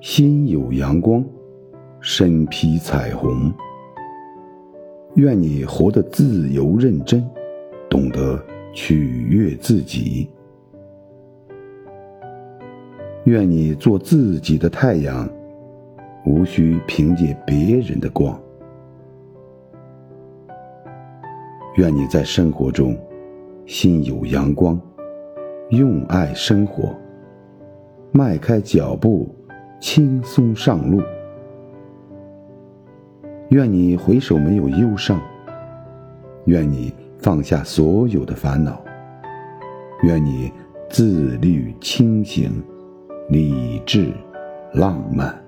心有阳光，身披彩虹。愿你活得自由认真，懂得取悦自己。愿你做自己的太阳，无需凭借别人的光。愿你在生活中心有阳光，用爱生活，迈开脚步，轻松上路。愿你回首没有忧伤，愿你放下所有的烦恼，愿你自律清醒，理智浪漫。